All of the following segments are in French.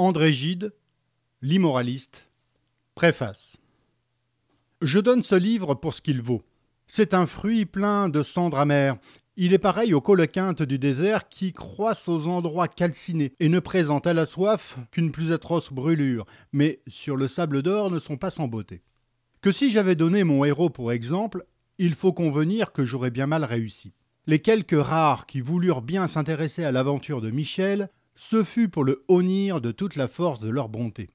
André Gide, l'immoraliste, préface. Je donne ce livre pour ce qu'il vaut. C'est un fruit plein de cendres amères. Il est pareil aux colequintes du désert qui croissent aux endroits calcinés et ne présentent à la soif qu'une plus atroce brûlure, mais sur le sable d'or ne sont pas sans beauté. Que si j'avais donné mon héros pour exemple, il faut convenir que j'aurais bien mal réussi. Les quelques rares qui voulurent bien s'intéresser à l'aventure de Michel ce fut pour le honnir de toute la force de leur bonté.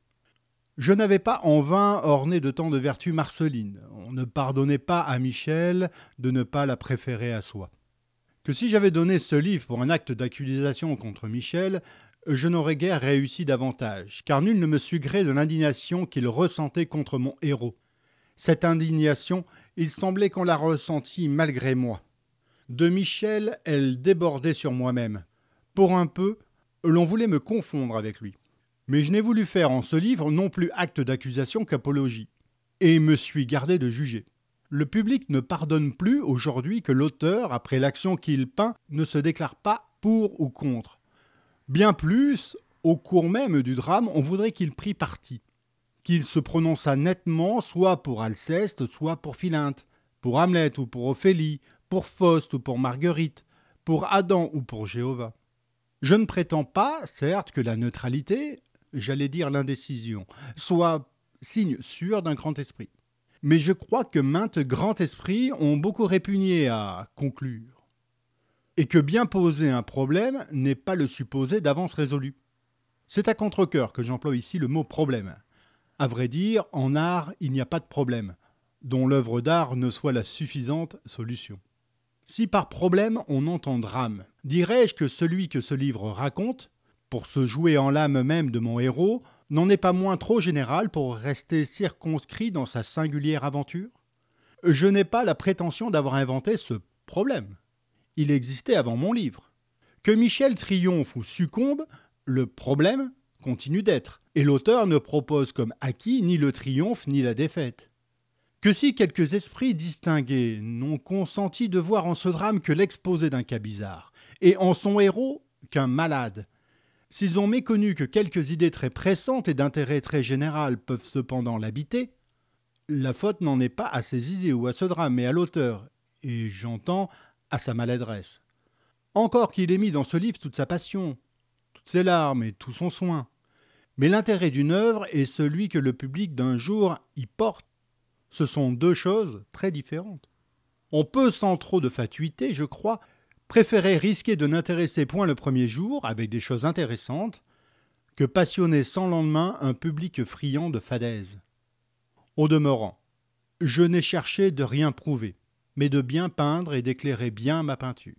Je n'avais pas en vain orné de tant de vertus marcelines. On ne pardonnait pas à Michel de ne pas la préférer à soi. Que si j'avais donné ce livre pour un acte d'accusation contre Michel, je n'aurais guère réussi davantage, car nul ne me sut gré de l'indignation qu'il ressentait contre mon héros. Cette indignation, il semblait qu'on la ressentit malgré moi. De Michel, elle débordait sur moi-même. Pour un peu, l'on voulait me confondre avec lui. Mais je n'ai voulu faire en ce livre non plus acte d'accusation qu'apologie, et me suis gardé de juger. Le public ne pardonne plus aujourd'hui que l'auteur, après l'action qu'il peint, ne se déclare pas pour ou contre. Bien plus, au cours même du drame, on voudrait qu'il prît parti, qu'il se prononçât nettement soit pour Alceste, soit pour Philinte, pour Hamlet ou pour Ophélie, pour Faust ou pour Marguerite, pour Adam ou pour Jéhovah. Je ne prétends pas, certes, que la neutralité, j'allais dire l'indécision, soit signe sûr d'un grand esprit. Mais je crois que maintes grands esprits ont beaucoup répugné à conclure. Et que bien poser un problème n'est pas le supposer d'avance résolu. C'est à contre-coeur que j'emploie ici le mot problème. À vrai dire, en art, il n'y a pas de problème, dont l'œuvre d'art ne soit la suffisante solution. Si par problème on entend drame, dirais-je que celui que ce livre raconte, pour se jouer en l'âme même de mon héros, n'en est pas moins trop général pour rester circonscrit dans sa singulière aventure? Je n'ai pas la prétention d'avoir inventé ce problème. Il existait avant mon livre. Que Michel triomphe ou succombe, le problème continue d'être, et l'auteur ne propose comme acquis ni le triomphe ni la défaite que si quelques esprits distingués n'ont consenti de voir en ce drame que l'exposé d'un cas bizarre, et en son héros qu'un malade, s'ils ont méconnu que quelques idées très pressantes et d'intérêt très général peuvent cependant l'habiter, la faute n'en est pas à ces idées ou à ce drame, mais à l'auteur, et j'entends à sa maladresse. Encore qu'il ait mis dans ce livre toute sa passion, toutes ses larmes et tout son soin. Mais l'intérêt d'une œuvre est celui que le public d'un jour y porte ce sont deux choses très différentes. On peut, sans trop de fatuité, je crois, préférer risquer de n'intéresser point le premier jour, avec des choses intéressantes, que passionner sans lendemain un public friand de fadaises. Au demeurant, je n'ai cherché de rien prouver, mais de bien peindre et d'éclairer bien ma peinture.